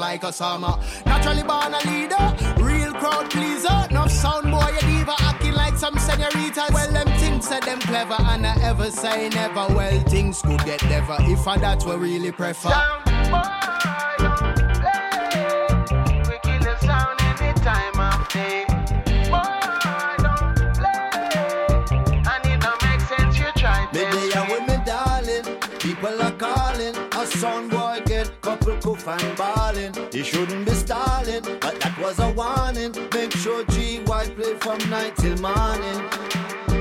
like a summer. Naturally born a leader, real crowd pleaser. No sound boy, a diva acting like some senoritas. Well, them things said them clever, and I ever say never. Well, things could get never if I that's what really prefer. Coof and balling. He shouldn't be stalling, but that was a warning. Make sure G White play from night till morning.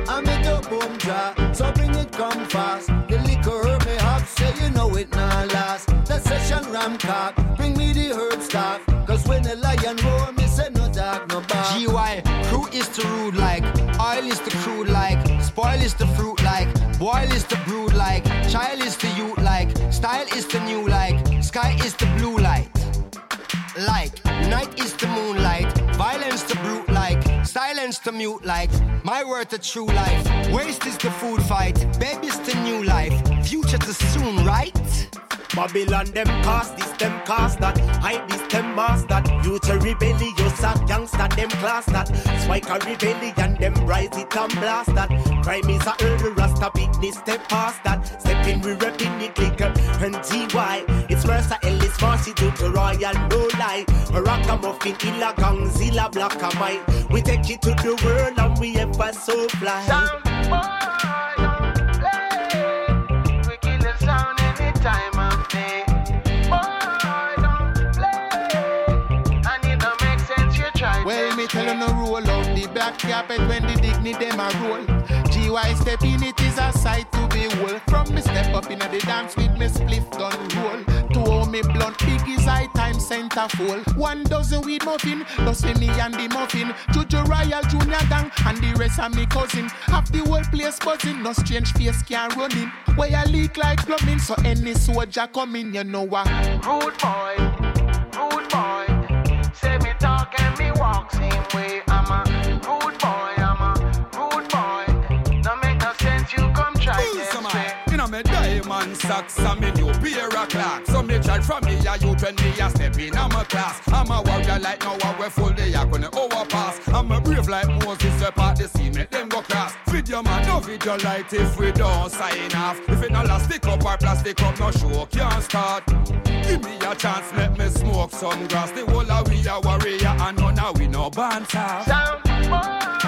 I make a boom drop, so bring it come fast. The liquor me have, say you know it not last. The session ram cock, bring me the herb stuff. Cause when the lion roar, me say no dog, no bar. GY, crew is the rude like, oil is the crude like, spoil is the fruit like. Boil is the brood like, child is the youth like, style is the new like, sky is the blue light. Like, night is the moonlight, violence the brute like, silence the mute like, my word the true life, waste is the food fight, baby's the new life, future to soon, right? Babylon them cast this, them cast that. Hide this, them mask that. Future rebellious a gangster, them class that. Spike a rebellion, them rise it and blast that. Crime is a early rasta business, step past that. Step in, we repping it clicker and GY. It's Mercer Ellis, Marcy to the Royal, no lie. Ragamuffin, Illa Gangzilla, Black and White. We take it to the world and we ever so fly. Back carpet when the dignity them a roll. GY step in it is a sight to behold. From me step up in the dance with me spliff gun roll. To hold me blunt big is high time center full. One dozen weed muffin, plus me and the muffin. Juju Royal Junior Gang and the rest of me cousin. Half the whole place buzzing, no strange face can run in. Where I leak like plumbing, so any soldier coming, you know what? Rude boy, socks and me new pair of clocks. So me chat from me a youth when me a step in I'm a class. I'm a warrior like now I we full yak when the overpass. I'm a brave like Moses, out the sea, make them go cross. Feed your man, no video light if we don't sign off. If it no plastic up or plastic up, no show can't start. Give me a chance, let me smoke some grass. The whole of we a warrior and none of we no banter. Boy,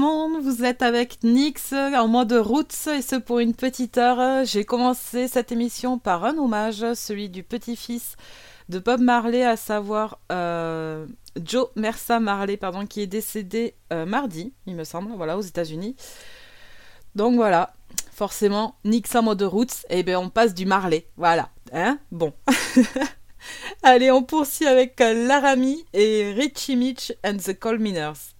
vous êtes avec Nix en mode roots et ce pour une petite heure. J'ai commencé cette émission par un hommage, celui du petit-fils de Bob Marley, à savoir euh, Joe Mersa Marley, pardon, qui est décédé euh, mardi, il me semble, voilà, aux États-Unis. Donc voilà, forcément, Nix en mode roots, et bien on passe du Marley, voilà, hein, bon. Allez, on poursuit avec Laramie et Richie Mitch and the Colminers.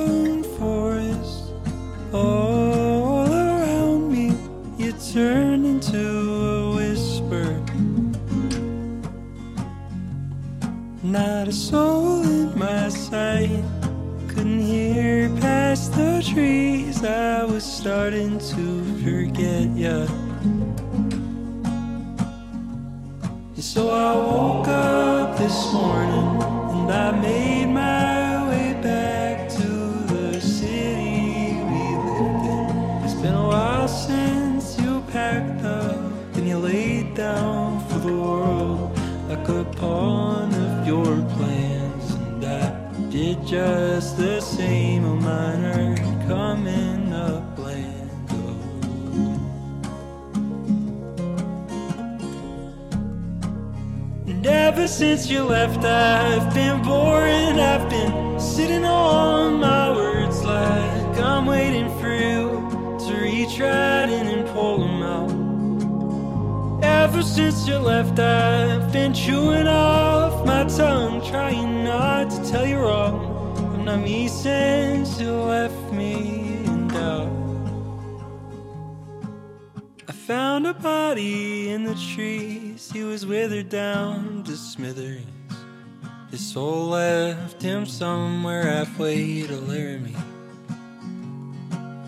Not a soul in my sight. Couldn't hear past the trees. I was starting to forget ya. So I woke up this morning and I made just the same on mine coming up land. And ever since you left, I've been boring. I've been sitting on my words like I'm waiting for you to reach right in and pull them out. Ever since you left, I've been chewing off my tongue, trying not to tell you wrong. Since you left me in doubt. I found a body in the trees, he was withered down to smithereens. His soul left him somewhere halfway to Laramie.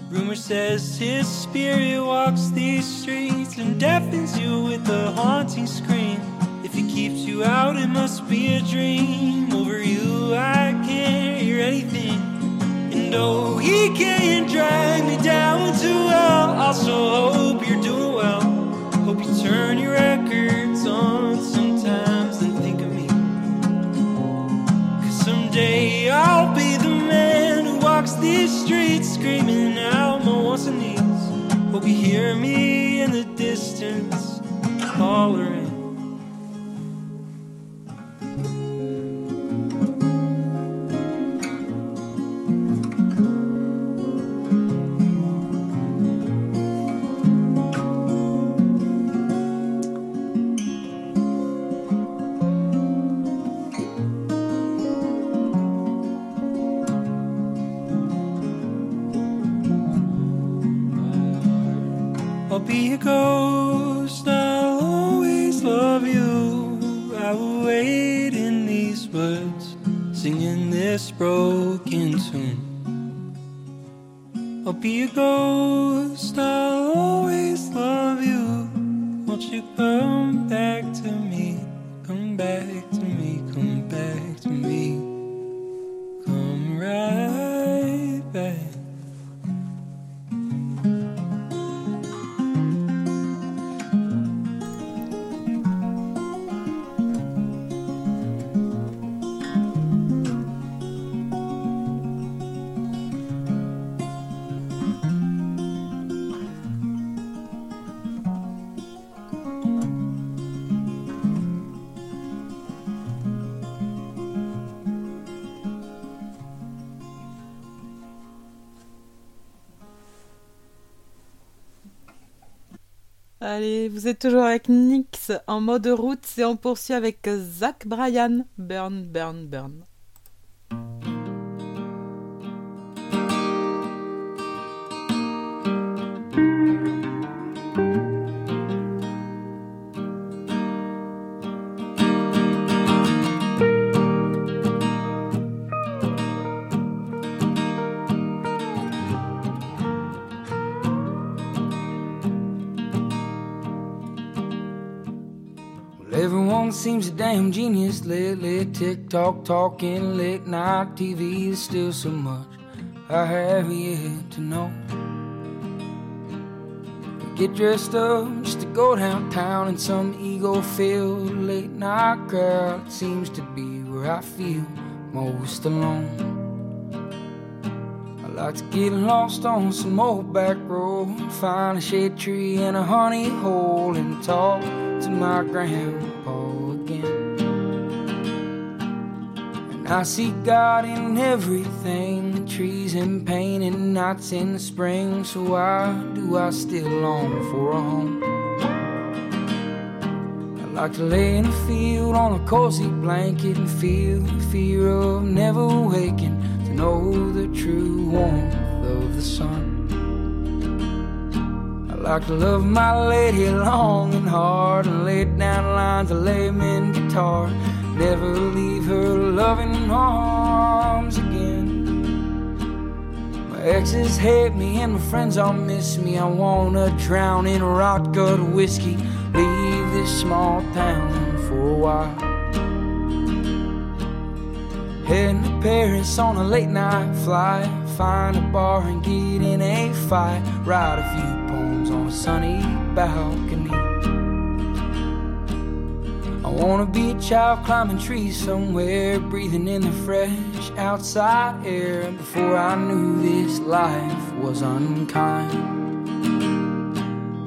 Rumor says his spirit walks these streets and deafens you with a haunting scream. If he keeps you out, it must be a dream. Over you, I can't hear anything. And oh, he can't drag me down to hell. Also, hope you're doing well. Hope you turn your records on sometimes and think of me. Cause someday I'll be the man who walks these streets screaming out my wants and needs. Hope you hear me in the distance hollering. Toujours avec Nix en mode route et on poursuit avec Zach Bryan. Burn, burn, burn. Seems a damn genius lately. TikTok talking, late night TV. There's still so much I have yet to know. get dressed up just to go downtown in some ego filled late night crowd. Seems to be where I feel most alone. I like to get lost on some old back road, find a shade tree and a honey hole, and talk to my grandpa And I see God in everything, trees in pain and nights in the spring. So why do I still long for a home? I like to lay in a field on a cozy blanket and feel the fear of never waking to know the true warmth of the sun. I like to love my lady long and hard and lay down lines of layman guitar. Never leave her loving arms again. My exes hate me and my friends all miss me. I wanna drown in rot gut whiskey. Leave this small town for a while. Heading to Paris on a late night flight. Find a bar and get in a fight. Write a few poems on a sunny balcony. Wanna be a child climbing trees somewhere, breathing in the fresh outside air. Before I knew this life was unkind.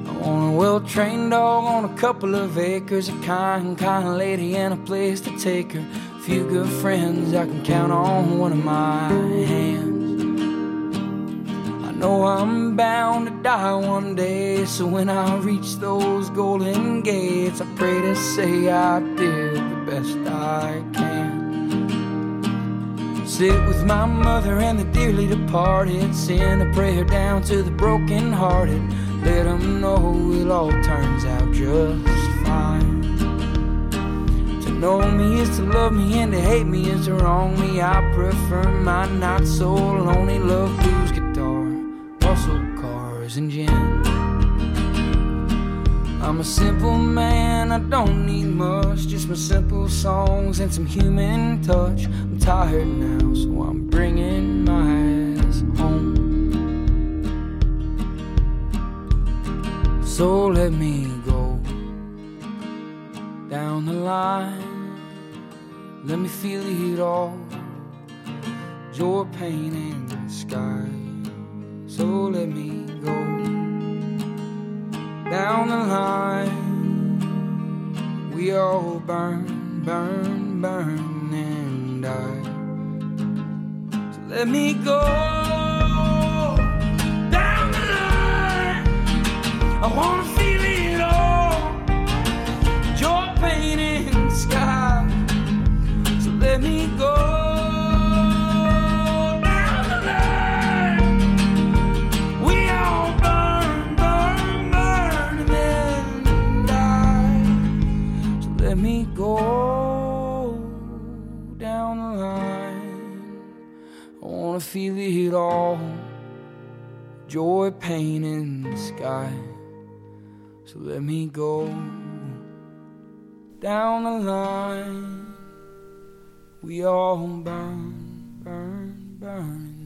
I want a well trained dog on a couple of acres, a kind, kind lady, and a place to take her. A few good friends I can count on one of my hands. Know I'm bound to die one day, so when I reach those golden gates, I pray to say I did the best I can. Sit with my mother and the dearly departed, send a prayer down to the broken hearted, let them know it all turns out just fine. To know me is to love me, and to hate me is to wrong me. I prefer my not so lonely love blues and gin. I'm a simple man, I don't need much, just my simple songs and some human touch. I'm tired now, so I'm bringing my ass home. So let me go down the line, let me feel it all. your pain, and the sky. So let me go down the line. We all burn, burn, burn, and die. So let me go down the line. I wanna feel it all. Joy, pain, and sky. So let me go. Let me go down the line. I wanna feel it all. Joy, pain, and sky. So let me go down the line. We all burn, burn, burn,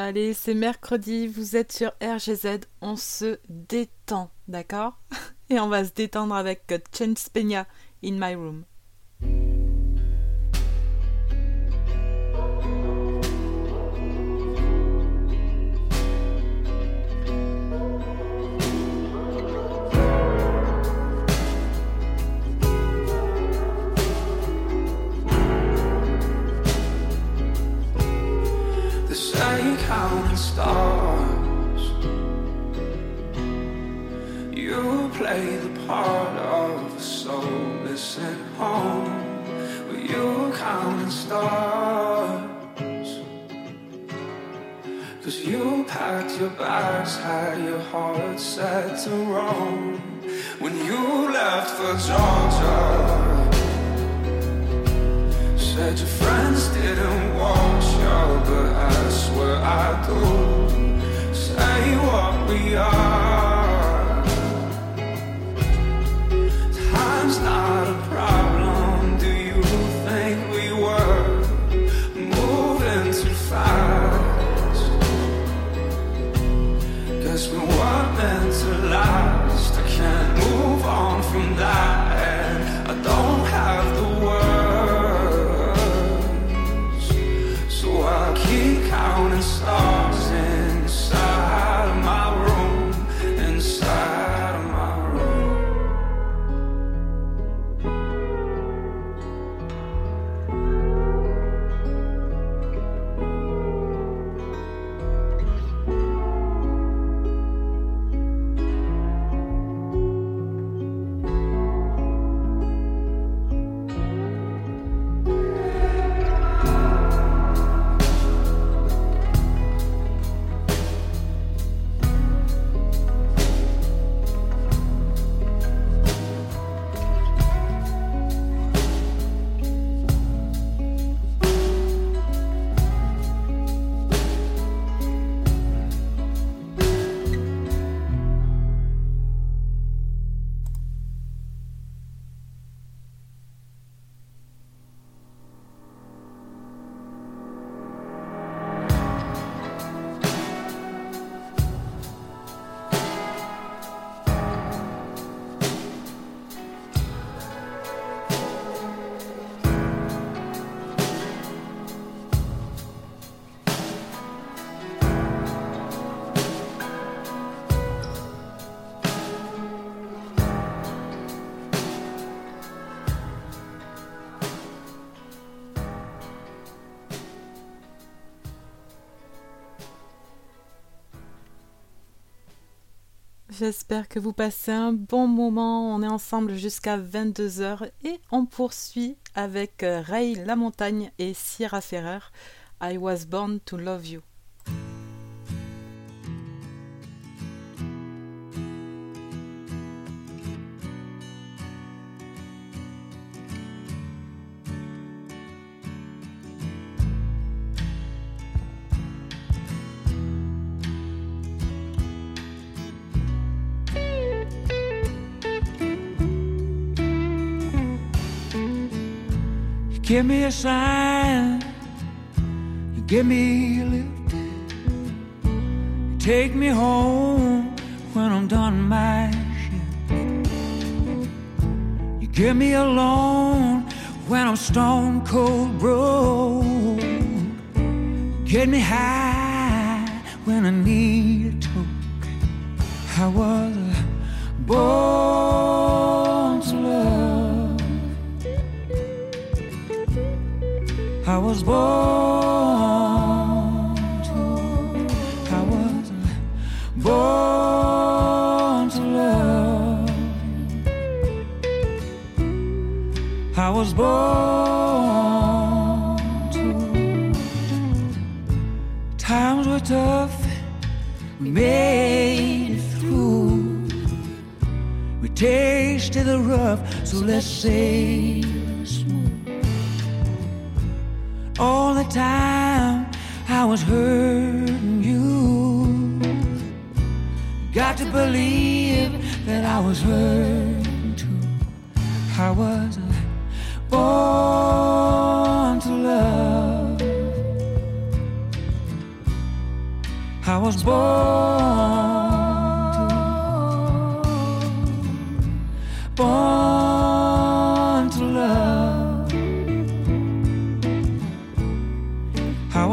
Allez, c'est mercredi, vous êtes sur RGZ, on se détend, d'accord? Et on va se détendre avec Chance Peña, In My Room. Your had your heart set to roam. When you left for Georgia. Said your friends didn't want you, but I swear I do. Say what we are. J'espère que vous passez un bon moment. On est ensemble jusqu'à 22h et on poursuit avec euh, Ray La Montagne et Sierra Ferrer. I was born to love you. Give me a sign, you give me a lift, you take me home when I'm done my shift. You give me a loan when I'm stone cold broke. Get me high when I need a toke. I was born was born to, I was born to love. I was born to. Times were tough, we made it through. We tasted the rough, so let's say all the time I was hurting you. Got to believe that I was hurting too. I was born to love. I was born to born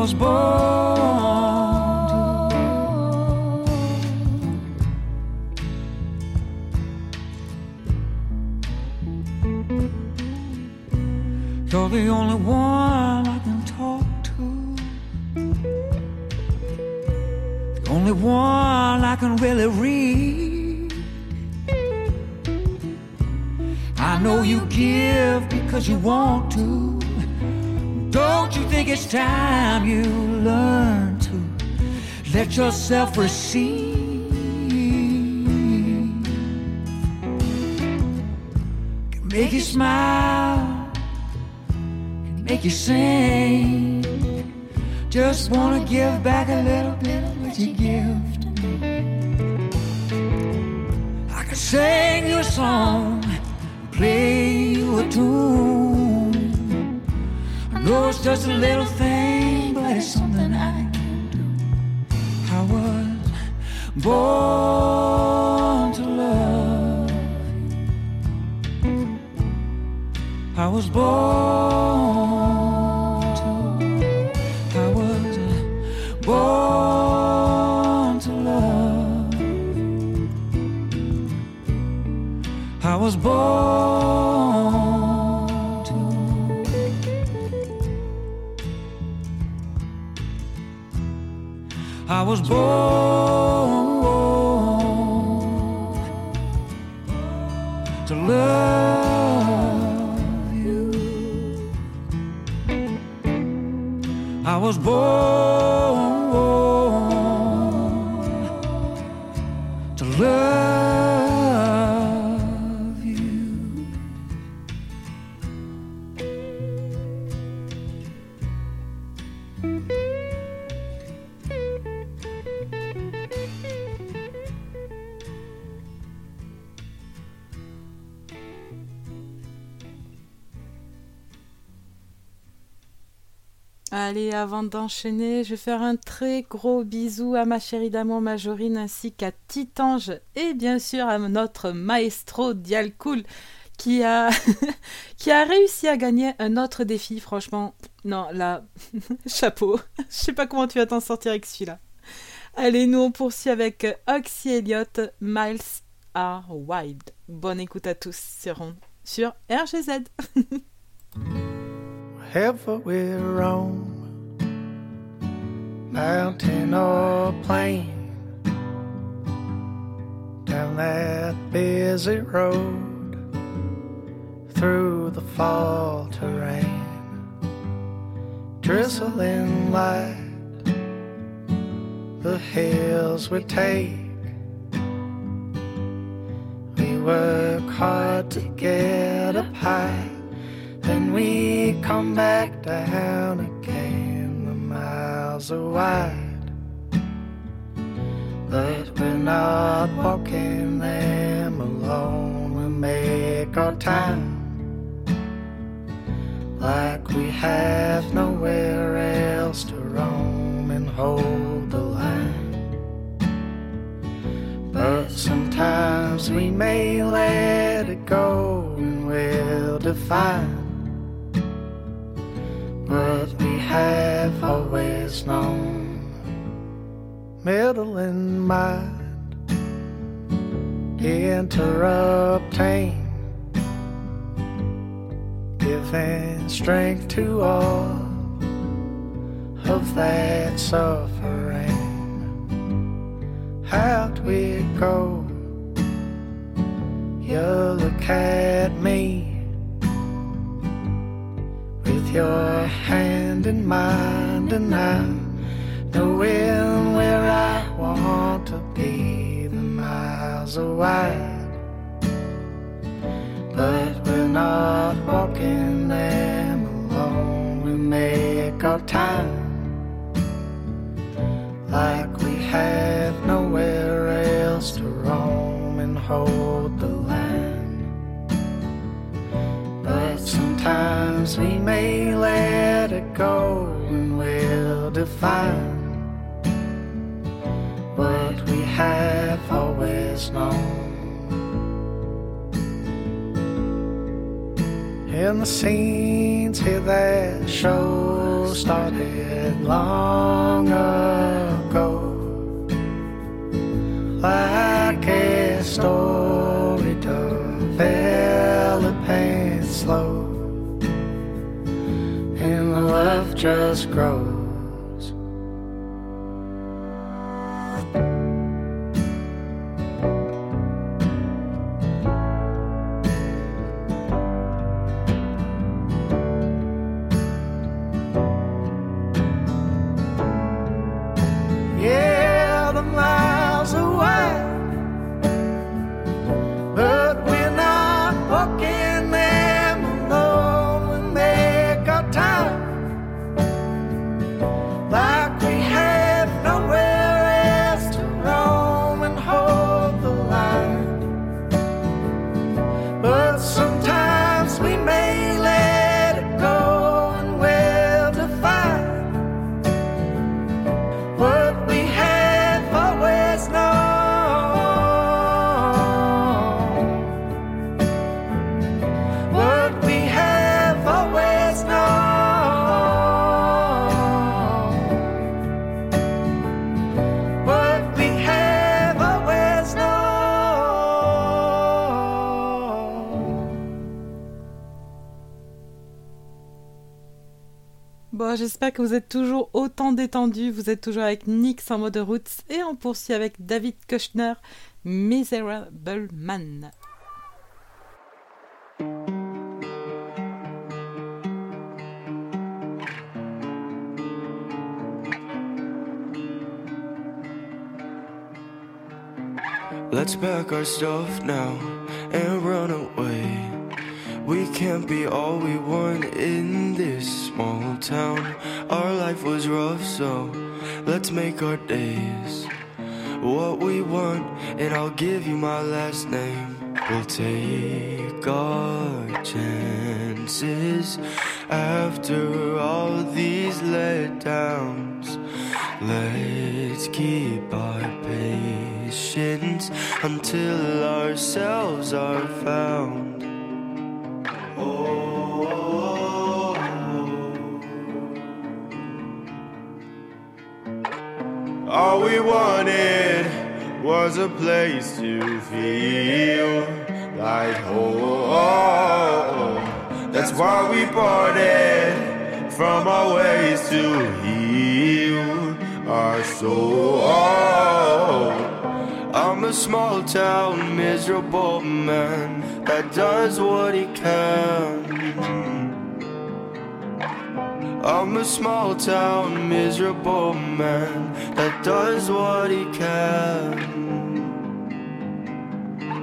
was born to. You're the only one I can talk to. The only one I can really read. I know you give because you want to. Don't you think it's time you learn to let yourself receive? Can make you smile, can make you sing. Just wanna give back a little bit of what you give to me. I can sing you a song, play you a tune. It's just a little thing, but it's something I can do. I was born to love. I was born to. I was born to love. I was born was born to love you. I was born to love Allez, avant d'enchaîner, je vais faire un très gros bisou à ma chérie d'amour Majorine ainsi qu'à Titange et bien sûr à notre maestro Dialcool qui a qui a réussi à gagner un autre défi. Franchement, non, là, chapeau. Je sais pas comment tu vas t'en sortir avec celui-là. Allez, nous on poursuit avec Oxy Elliott, Miles Are Wild. Bonne écoute à tous sur, sur RGZ. Wherever we roam, mountain or plain, down that busy road through the fall terrain, drizzling light, the hills we take. We work hard to get up high, then we come back down again. The miles are wide but we're not walking them alone. We make our time like we have nowhere else to roam and hold the line. But sometimes we may let it go and we'll define what we have always known meddling mind, interrupting, giving strength to all of that suffering. How'd we go? You look at me your hand in mine, and I'm knowing where I want to be. The miles are wide, but we're not walking them alone. We make our time like we have nowhere else to roam and hold sometimes we may let it go and we'll define what we have always known. And the scenes here that show started long ago, like a story just grows. J'espère que vous êtes toujours autant détendu. Vous êtes toujours avec Nix en mode roots et on poursuit avec David Kushner, Miserable Man. Let's pack our stuff now and run away. We can't be all we want in this small town. Our life was rough, so let's make our days what we want, and I'll give you my last name. We'll take our chances after all these letdowns. Let's keep our patience until ourselves are found. All we wanted was a place to feel like home. That's why we parted from our ways to heal our soul. I'm a small town miserable man that does what he can. I'm a small town miserable man that does what he can.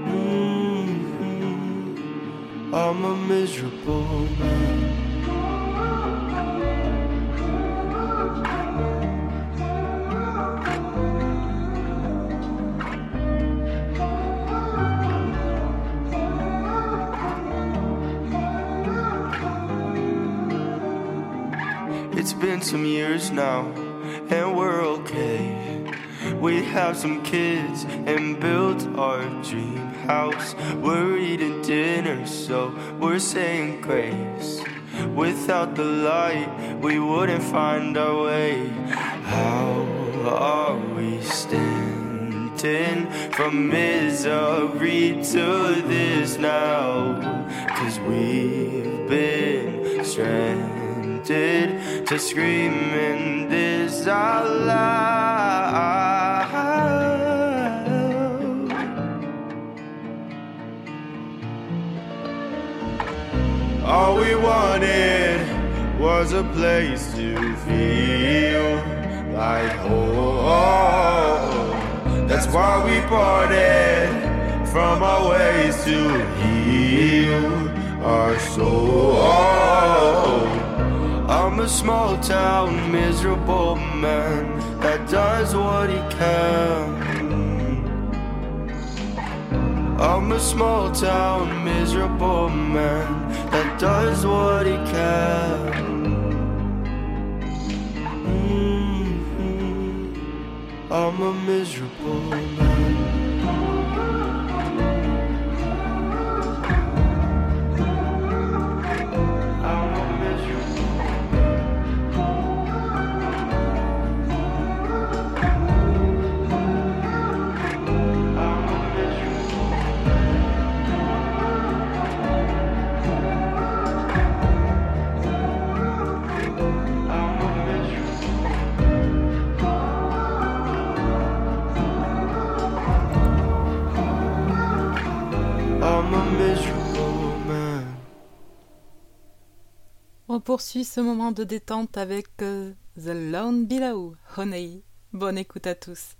Mm-hmm. I'm a miserable man. Some years now, and we're okay. We have some kids and built our dream house. We're eating dinner, so we're saying grace. Without the light, we wouldn't find our way. How are we standing from misery to this now? Cause we've been stranded to screaming this out. All we wanted was a place to feel like home. That's why we parted from our ways to heal our soul. I'm a small town miserable man that does what he can. I'm a small town miserable man that does what he can. Mm-hmm. I'm a miserable man. Poursuit ce moment de détente avec euh, The Lone Below, Honey. Bonne écoute à tous.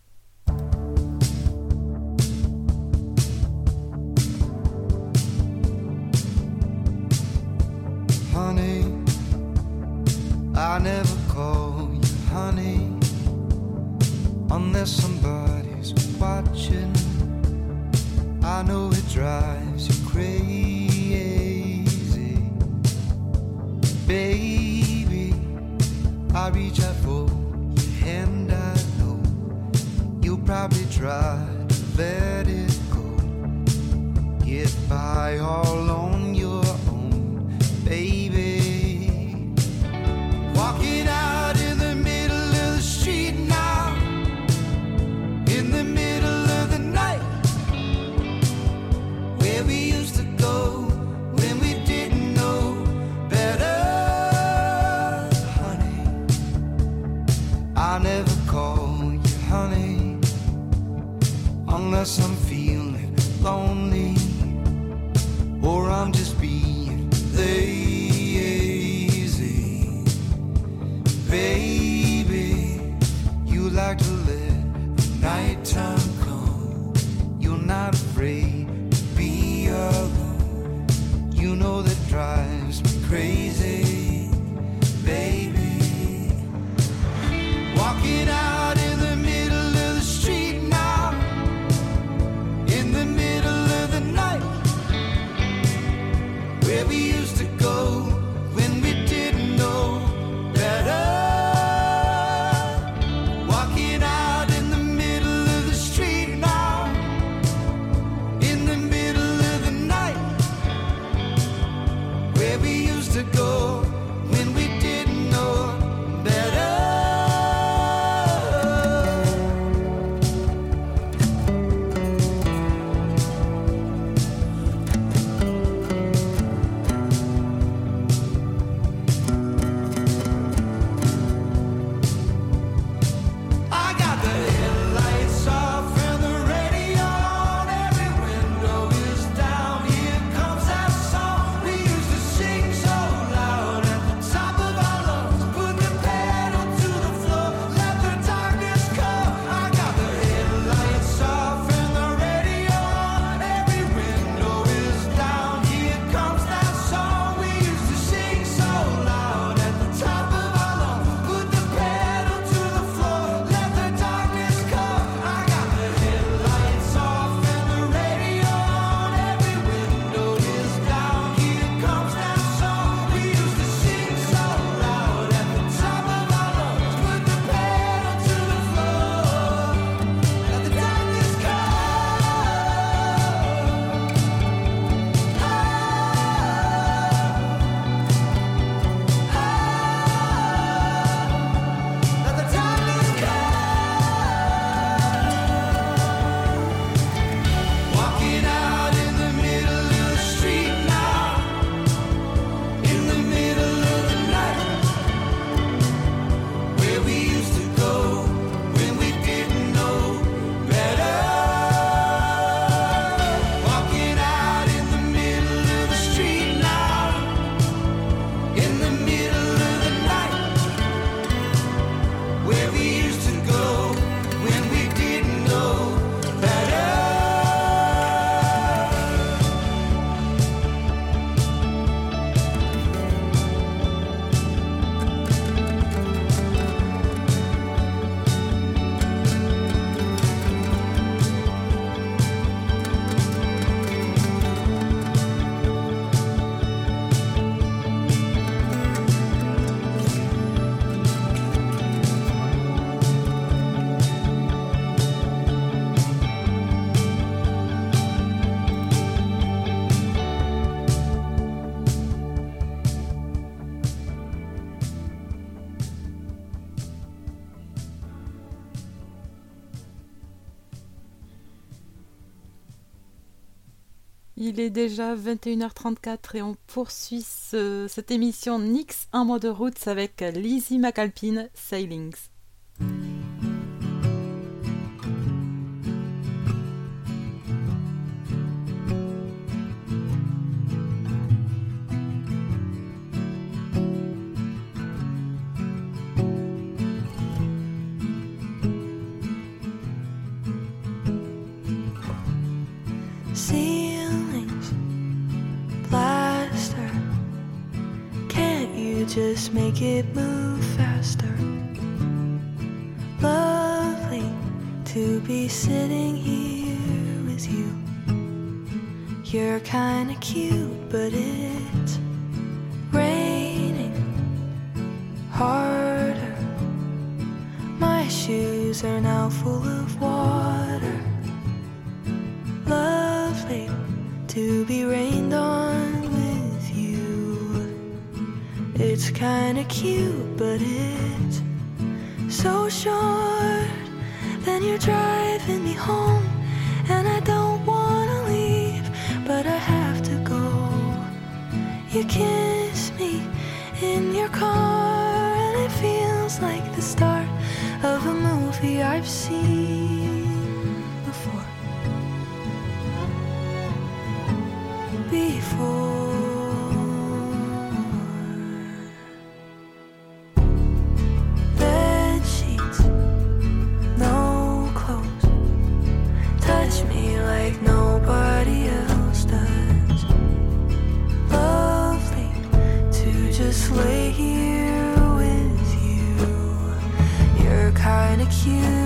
Honey, I never call you honey unless somebody's watching. I know it drives you crazy. Baby, I reach out for your hand, I know you'll probably try to let it go. Get by all on your own, baby. Walking out unless I'm feeling lonely or I'm just Il est déjà 21h34 et on poursuit cette émission Nix, un mois de route avec Lizzie McAlpine, Sailings. Just make it move faster. Lovely to be sitting here with you. You're kinda cute, but it's raining harder. My shoes are now full of water. Lovely to be rained on it's kinda cute, but it's so short. Then you're driving me home, and I don't wanna leave, but I have to go. You kiss me in your car, and it feels like the start of a movie I've seen you.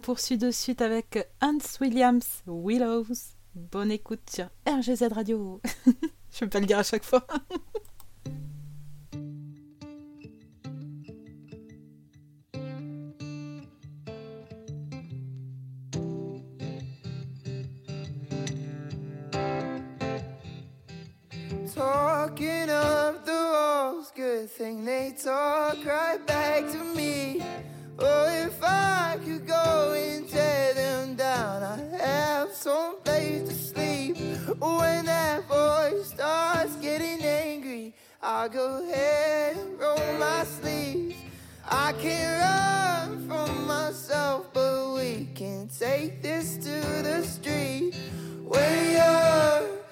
Poursuit de suite avec Hans Williams, Willows. Bonne écoute sur RGZ Radio. Je peux pas le dire à chaque fois. Talking of the walls, good thing they talk right back to me. Oh, if I could go and tear them down, I have some place to sleep. When that voice starts getting angry, I'll go ahead and roll my sleeves. I can run from myself, but we can take this to the street. When you're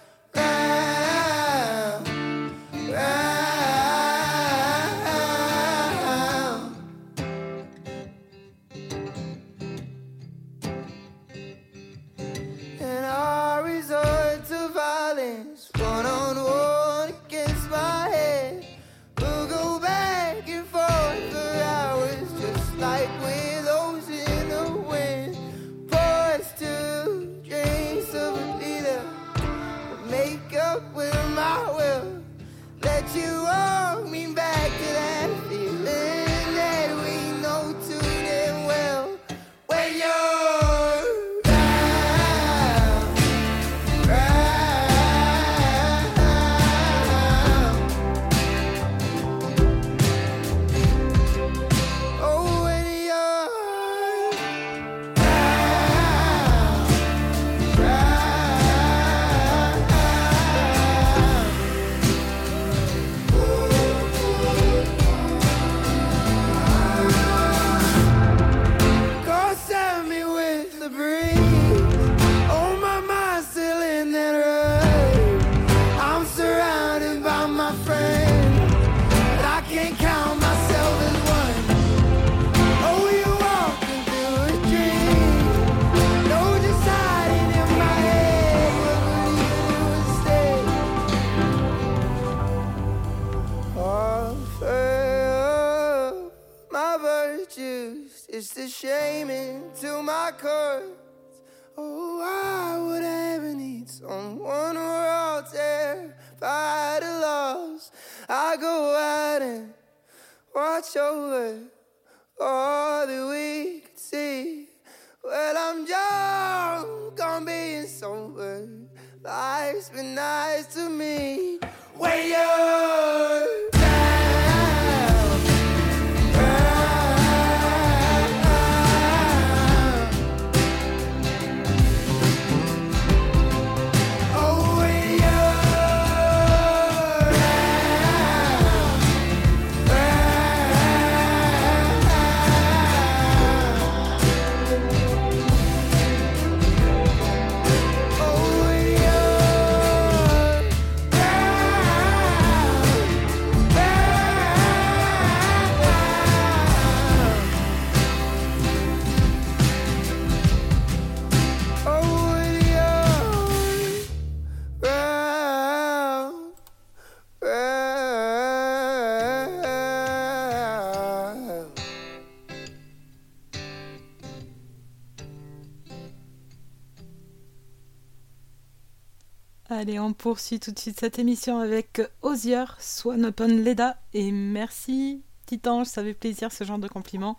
Allez, on poursuit tout de suite cette émission avec Osier, Swan Upon Leda. Et merci, Titan, ça fait plaisir ce genre de compliments.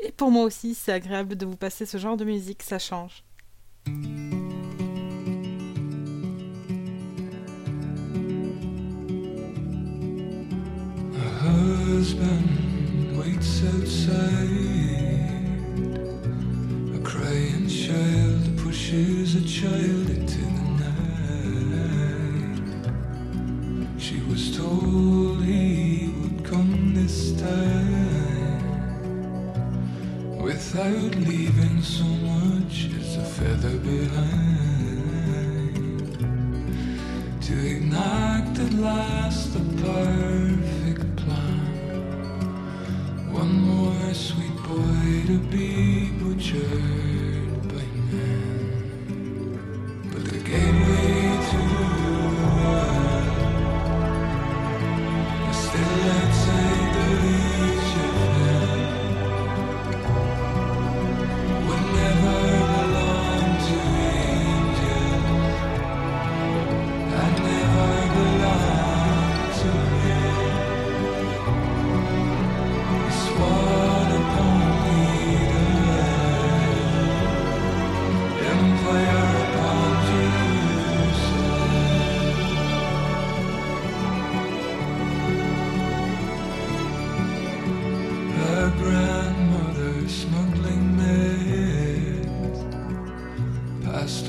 Et pour moi aussi, c'est agréable de vous passer ce genre de musique, ça change. Husband waits outside. A crying child pushes a child told he would come this time. Without leaving so much as a feather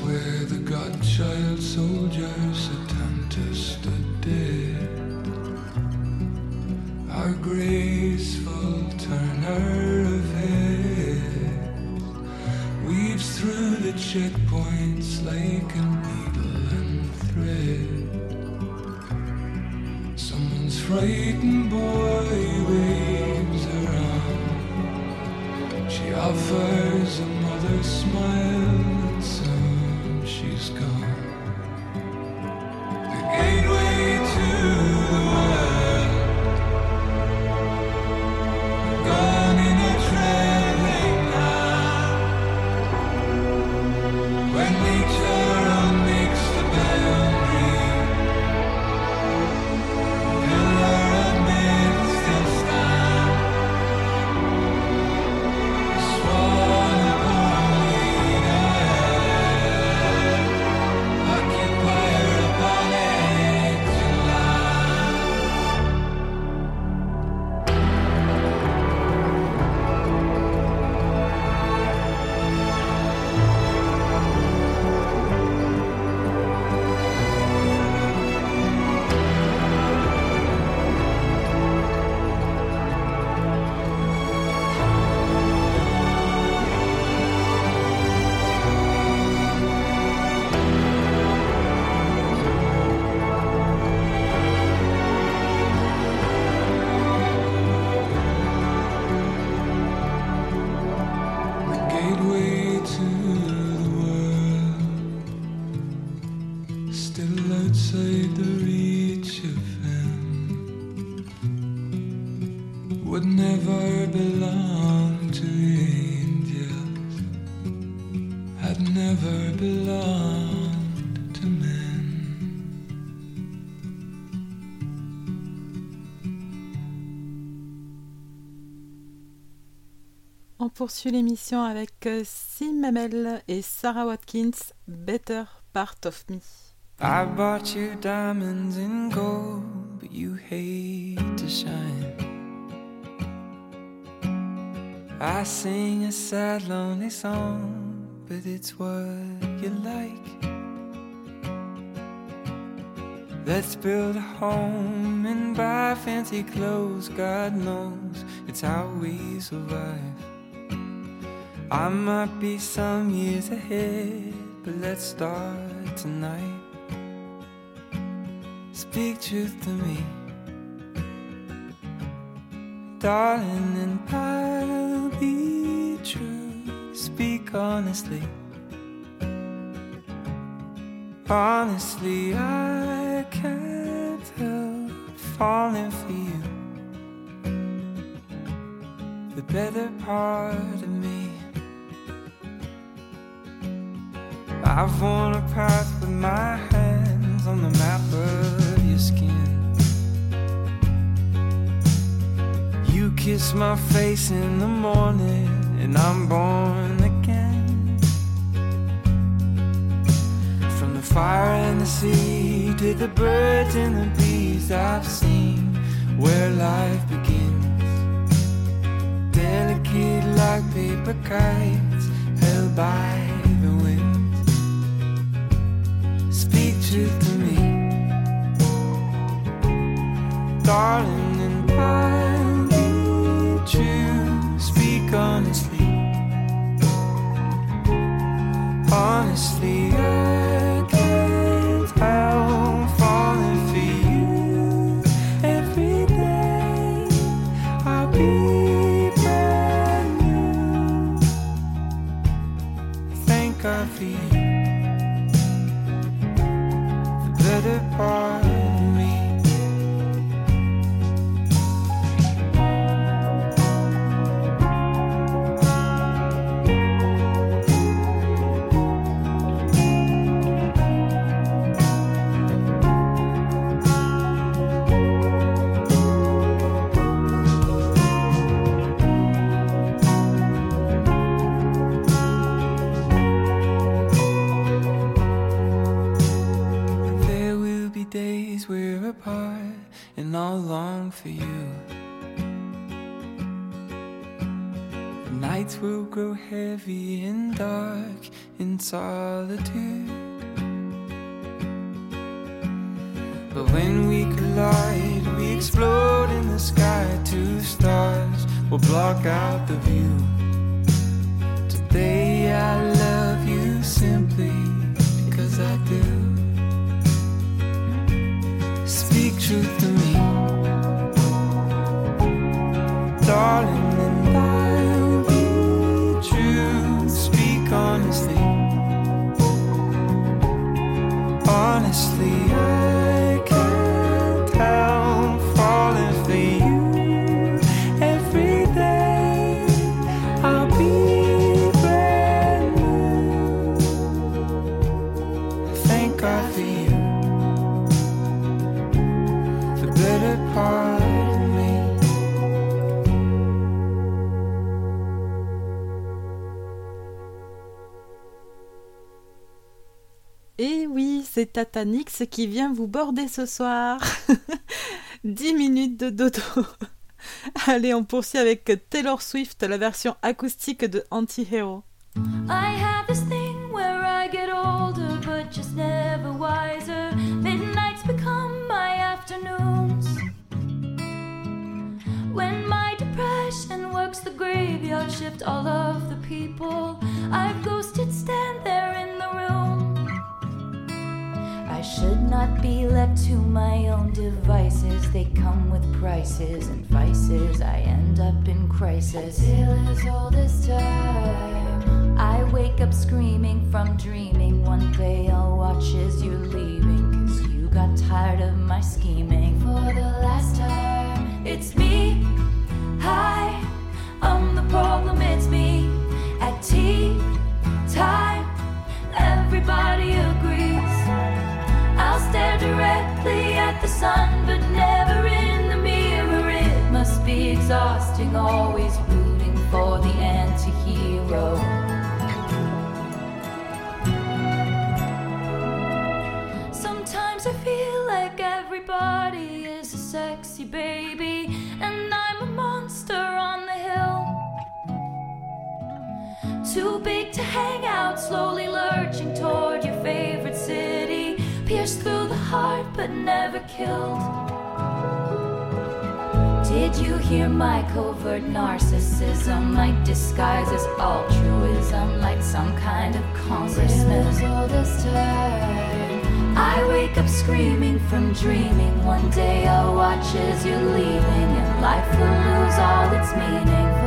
where the godchild soldiers at Tanta stood dead. Our graceful turner of heads weaves through the checkpoints like a needle and thread. Someone's frightened boy waves around. She offers a mother's smile never belonged to men. On poursuit l'émission avec euh, Sim Mamel et Sarah Watkins, Better Part of Me. I bought you diamonds and gold, but you hate to shine. I sing a sad, lonely song, but it's what you like. Let's build a home and buy fancy clothes. God knows it's how we survive. I might be some years ahead, but let's start tonight. Speak truth to me, darling, and I'll be true. Speak honestly. Honestly, I can't help falling for you. The better part of me. I've worn a path with my hands on the map of your skin. You kiss my face in the morning, and I'm born again. From the fire and the sea to the birds and the bees, I've seen where life begins. Delicate like paper kites held by the wind speak truth to me, darling, and I'll solitude. But when we collide, we explode in the sky. Two stars will block out the view. Today I love c'est Tatanix qui vient vous border ce soir. 10 minutes de dodo. Allez, on poursuit avec Taylor Swift, la version acoustique de Anti-Hero. I have this thing where I get older, but just never wiser. Midnights become my afternoons. When my depression works the graveyard shift, all of the people I've ghosted stand there in. I should not be left to my own devices. They come with prices and vices. I end up in crisis. Still as all this time. I wake up screaming from dreaming. One day I'll watch as you're leaving. Cause you got tired of my scheming. For the last time, it's me. Hi, I'm the problem, it's me. At tea time, everybody agrees. I'll stare directly at the sun, but never in the mirror. It must be exhausting, always rooting for the anti hero. Sometimes I feel like everybody is a sexy baby, and I'm a monster on the hill. Too big to hang out, slowly lurching toward your favorite city. Pierced through the heart, but never killed. Did you hear my covert narcissism? My disguise as altruism, like some kind of congressman. all this time. I wake up screaming from dreaming. One day I'll watch as you're leaving, and life will lose all its meaning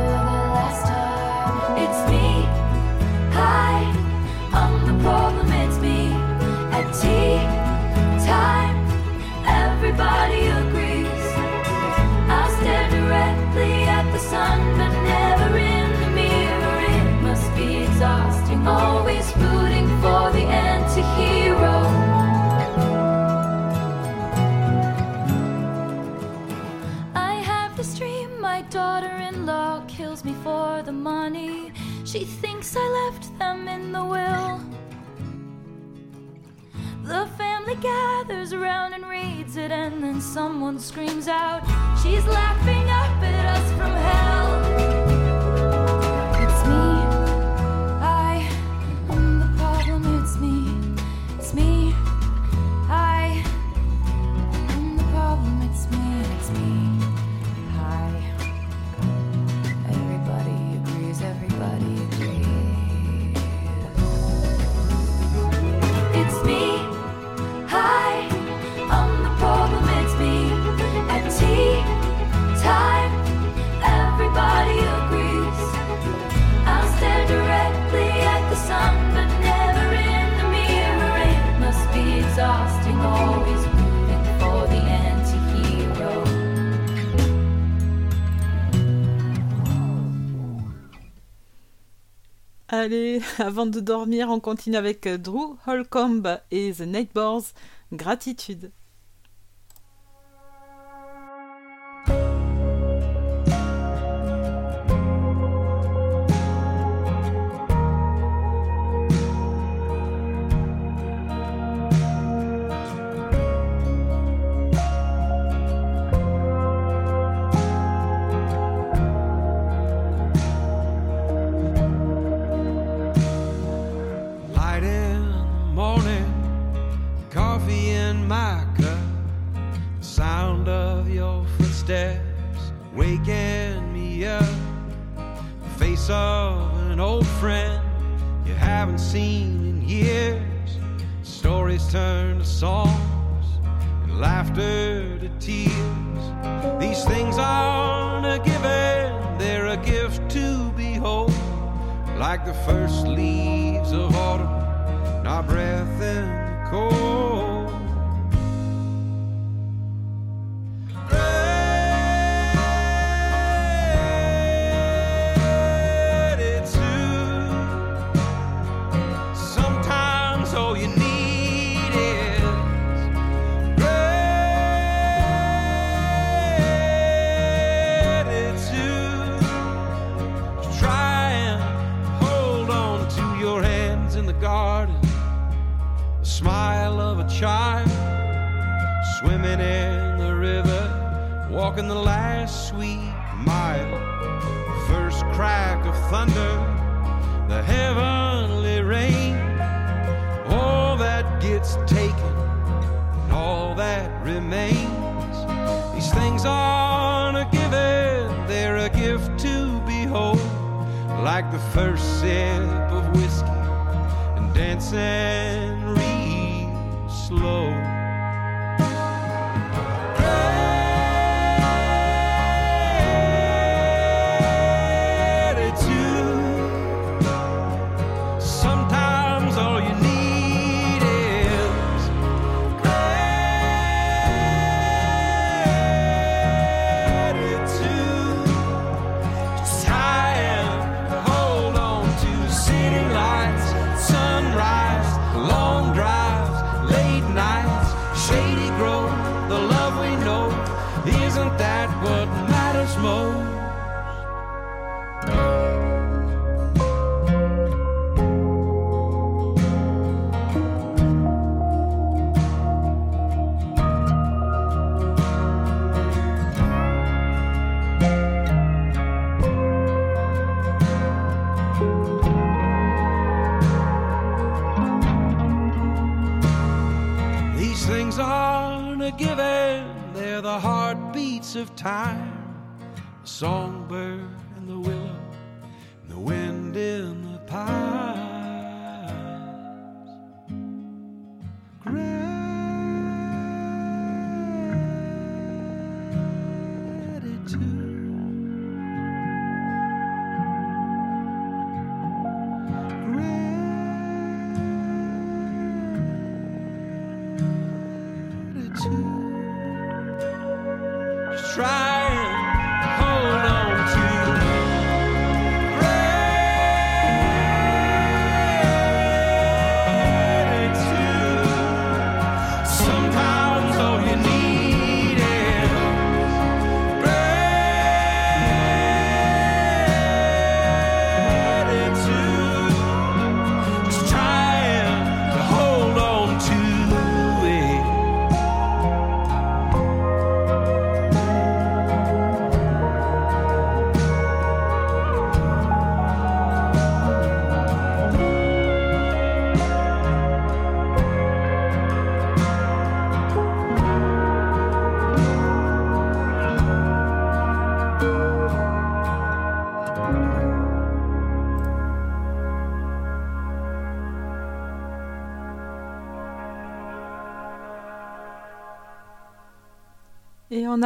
She thinks I left them in the will. The family gathers around and reads it, and then someone screams out, She's laughing up at us from hell. Allez, avant de dormir, on continue avec euh, Drew Holcomb et The Neighbors. Gratitude.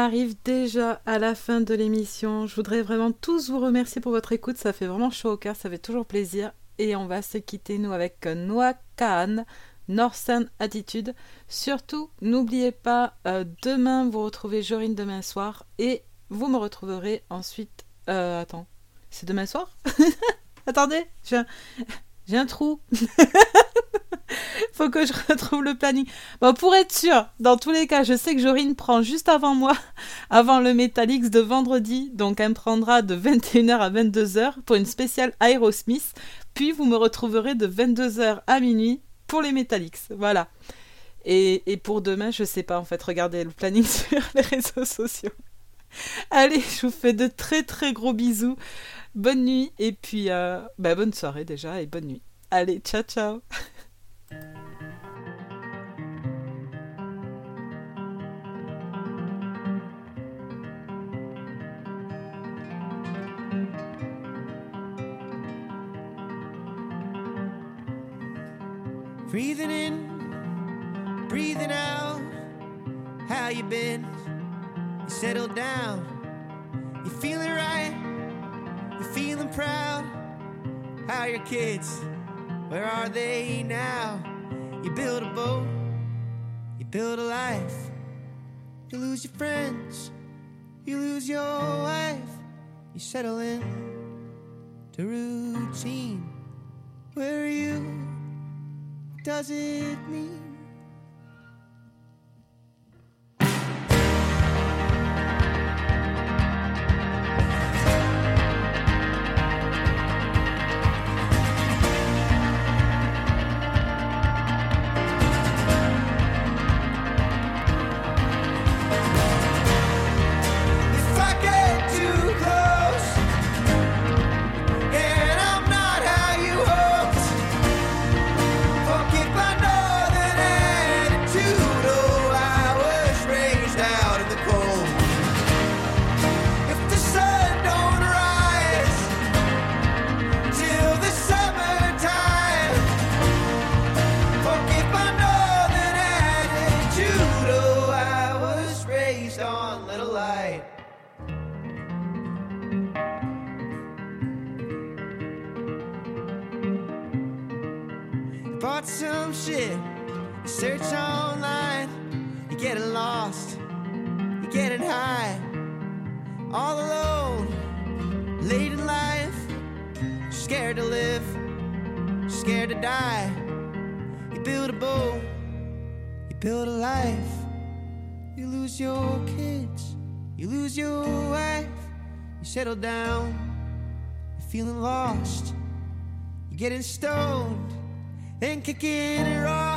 Arrive déjà à la fin de l'émission. Je voudrais vraiment tous vous remercier pour votre écoute. Ça fait vraiment chaud au cœur, ça fait toujours plaisir. Et on va se quitter, nous, avec Noah Khan, Northern Attitude. Surtout, n'oubliez pas, euh, demain, vous retrouvez Jorine demain soir. Et vous me retrouverez ensuite. Euh, attends, c'est demain soir? Attendez, j'ai un trou. Faut que je retrouve le planning. Bon, pour être sûr, dans tous les cas, je sais que Jorine prend juste avant moi, avant le Metallics de vendredi. Donc, elle me prendra de 21h à 22h pour une spéciale Aerosmith. Puis, vous me retrouverez de 22h à minuit pour les Metallics. Voilà. Et, et pour demain, je sais pas en fait. Regardez le planning sur les réseaux sociaux. Allez, je vous fais de très très gros bisous. Bonne nuit et puis euh, bah, bonne soirée déjà et bonne nuit. Allez, ciao ciao. Breathing in, breathing out. How you been? You settled down. You feeling right? You feeling proud? How are your kids? Where are they now? You build a boat, you build a life. You lose your friends, you lose your wife. You settle in to routine. Where are you? Does it mean? Getting stoned and kicking rocks.